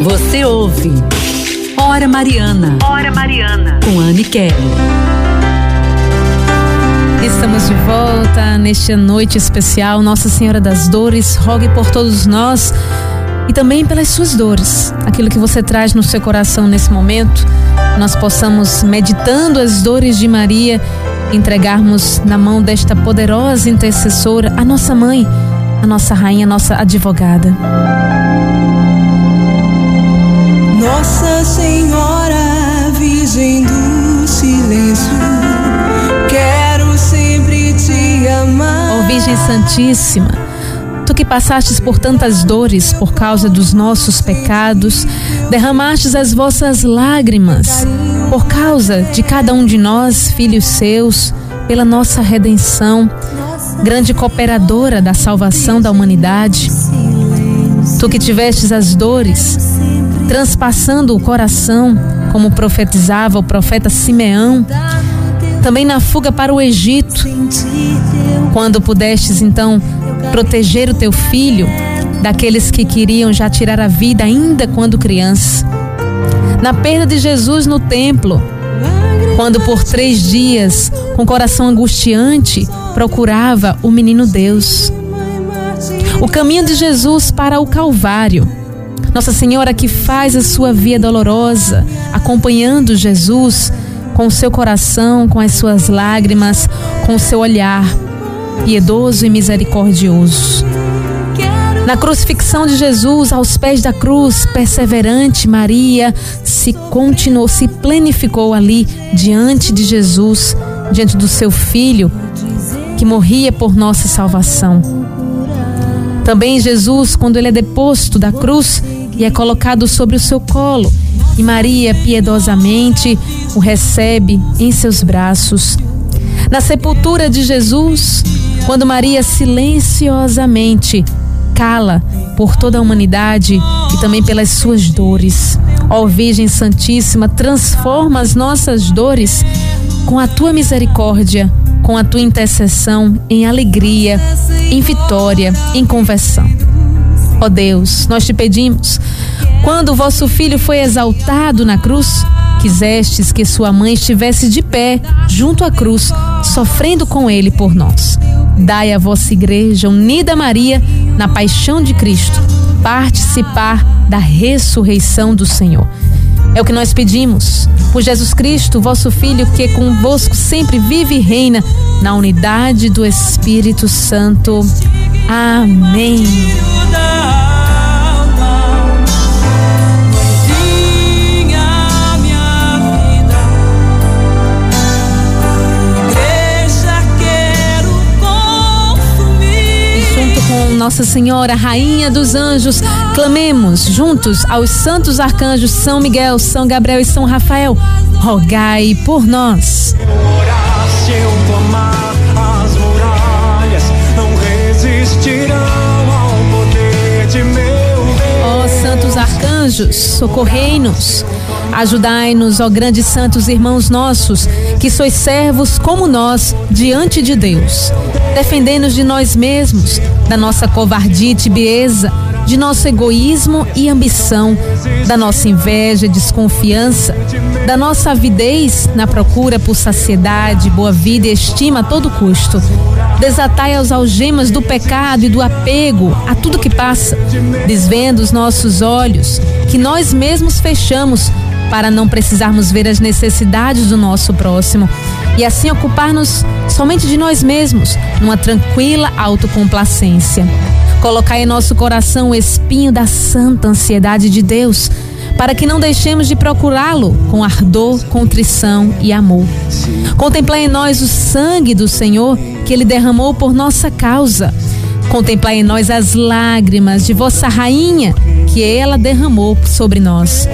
Você ouve Hora Mariana. Hora Mariana. Com Anne Kelly. Estamos de volta nesta noite especial. Nossa Senhora das Dores, rogue por todos nós e também pelas suas dores. Aquilo que você traz no seu coração nesse momento, nós possamos, meditando as dores de Maria, entregarmos na mão desta poderosa intercessora, a nossa mãe, a nossa rainha, a nossa advogada. Nossa Senhora, Virgem do Silêncio, quero sempre te amar. Ó Virgem Santíssima, tu que passastes por tantas dores por causa dos nossos pecados, derramastes as vossas lágrimas por causa de cada um de nós, filhos seus, pela nossa redenção, grande cooperadora da salvação da humanidade. Tu que tivestes as dores, transpassando o coração, como profetizava o profeta Simeão, também na fuga para o Egito, quando pudestes então proteger o teu filho daqueles que queriam já tirar a vida ainda quando criança. Na perda de Jesus no templo, quando por três dias, com coração angustiante, procurava o menino Deus. O caminho de Jesus para o Calvário. Nossa Senhora que faz a sua via dolorosa, acompanhando Jesus com o seu coração, com as suas lágrimas, com o seu olhar piedoso e misericordioso. Na crucifixão de Jesus, aos pés da cruz, perseverante, Maria se continuou, se plenificou ali diante de Jesus, diante do seu filho que morria por nossa salvação. Também Jesus, quando ele é deposto da cruz e é colocado sobre o seu colo, e Maria piedosamente o recebe em seus braços. Na sepultura de Jesus, quando Maria silenciosamente cala por toda a humanidade e também pelas suas dores. Ó Virgem Santíssima, transforma as nossas dores com a tua misericórdia, com a tua intercessão em alegria, em vitória, em conversão. Ó Deus, nós te pedimos, quando o vosso filho foi exaltado na cruz, quisestes que sua mãe estivesse de pé junto à cruz, sofrendo com ele por nós. Dai a vossa igreja unida Maria na paixão de Cristo, participar da ressurreição do Senhor. É o que nós pedimos por Jesus Cristo, vosso Filho, que convosco sempre vive e reina na unidade do Espírito Santo. Amém. Nossa Senhora, Rainha dos Anjos, clamemos juntos aos santos arcanjos São Miguel, São Gabriel e São Rafael. Rogai por nós. Clamar, as resistirão ao poder de meu Deus. Ó santos arcanjos, socorrei-nos. Ajudai-nos, ó grandes santos irmãos nossos, que sois servos como nós diante de Deus. Defendei-nos de nós mesmos, da nossa covardia e tibieza, de nosso egoísmo e ambição, da nossa inveja e desconfiança, da nossa avidez na procura por saciedade, boa vida e estima a todo custo. Desatai as algemas do pecado e do apego a tudo que passa, desvendo os nossos olhos, que nós mesmos fechamos para não precisarmos ver as necessidades do nosso próximo e assim ocupar-nos somente de nós mesmos, numa tranquila autocomplacência. Colocar em nosso coração o espinho da santa ansiedade de Deus, para que não deixemos de procurá-lo com ardor, contrição e amor. Contemplar em nós o sangue do Senhor que ele derramou por nossa causa. Contemplar em nós as lágrimas de vossa rainha que ela derramou sobre nós.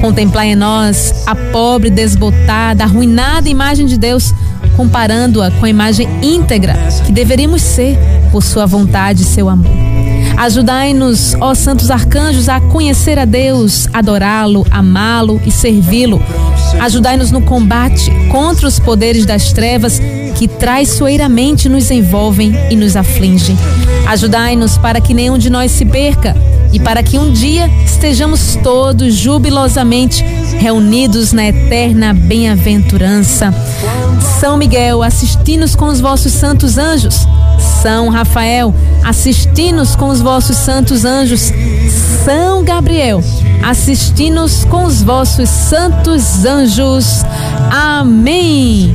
Contemplar em nós a pobre, desbotada, arruinada imagem de Deus, comparando-a com a imagem íntegra que deveríamos ser por sua vontade e seu amor. Ajudai-nos, ó santos arcanjos, a conhecer a Deus, adorá-lo, amá-lo e servi-lo. Ajudai-nos no combate contra os poderes das trevas que traiçoeiramente nos envolvem e nos afligem. Ajudai-nos para que nenhum de nós se perca e para que um dia estejamos todos jubilosamente reunidos na eterna bem-aventurança. São Miguel, assisti-nos com os vossos santos anjos. São Rafael, assisti-nos com os vossos santos anjos. São Gabriel, assisti-nos com os vossos santos anjos. Amém.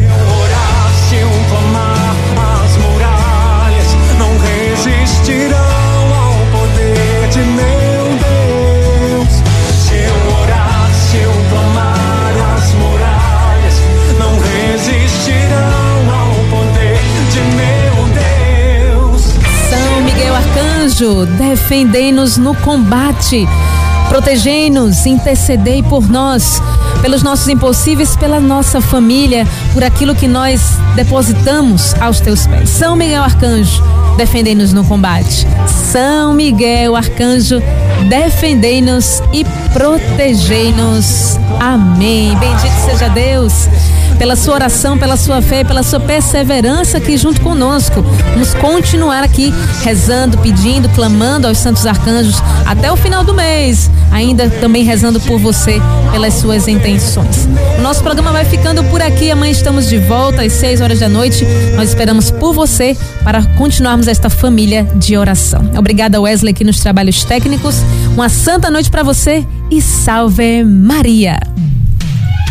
Arcanjo, defendei-nos no combate. Protegei-nos, intercedei por nós, pelos nossos impossíveis, pela nossa família, por aquilo que nós depositamos aos teus pés. São Miguel Arcanjo, defendei-nos no combate. São Miguel Arcanjo, defendei-nos e protegei-nos. Amém. Bendito seja Deus pela sua oração, pela sua fé, pela sua perseverança aqui junto conosco. Vamos continuar aqui rezando, pedindo, clamando aos santos arcanjos até o final do mês, ainda também rezando por você, pelas suas intenções. O nosso programa vai ficando por aqui. Amanhã estamos de volta às 6 horas da noite. Nós esperamos por você para continuarmos esta família de oração. Obrigada, Wesley, aqui nos trabalhos técnicos. Uma santa noite para você e salve Maria.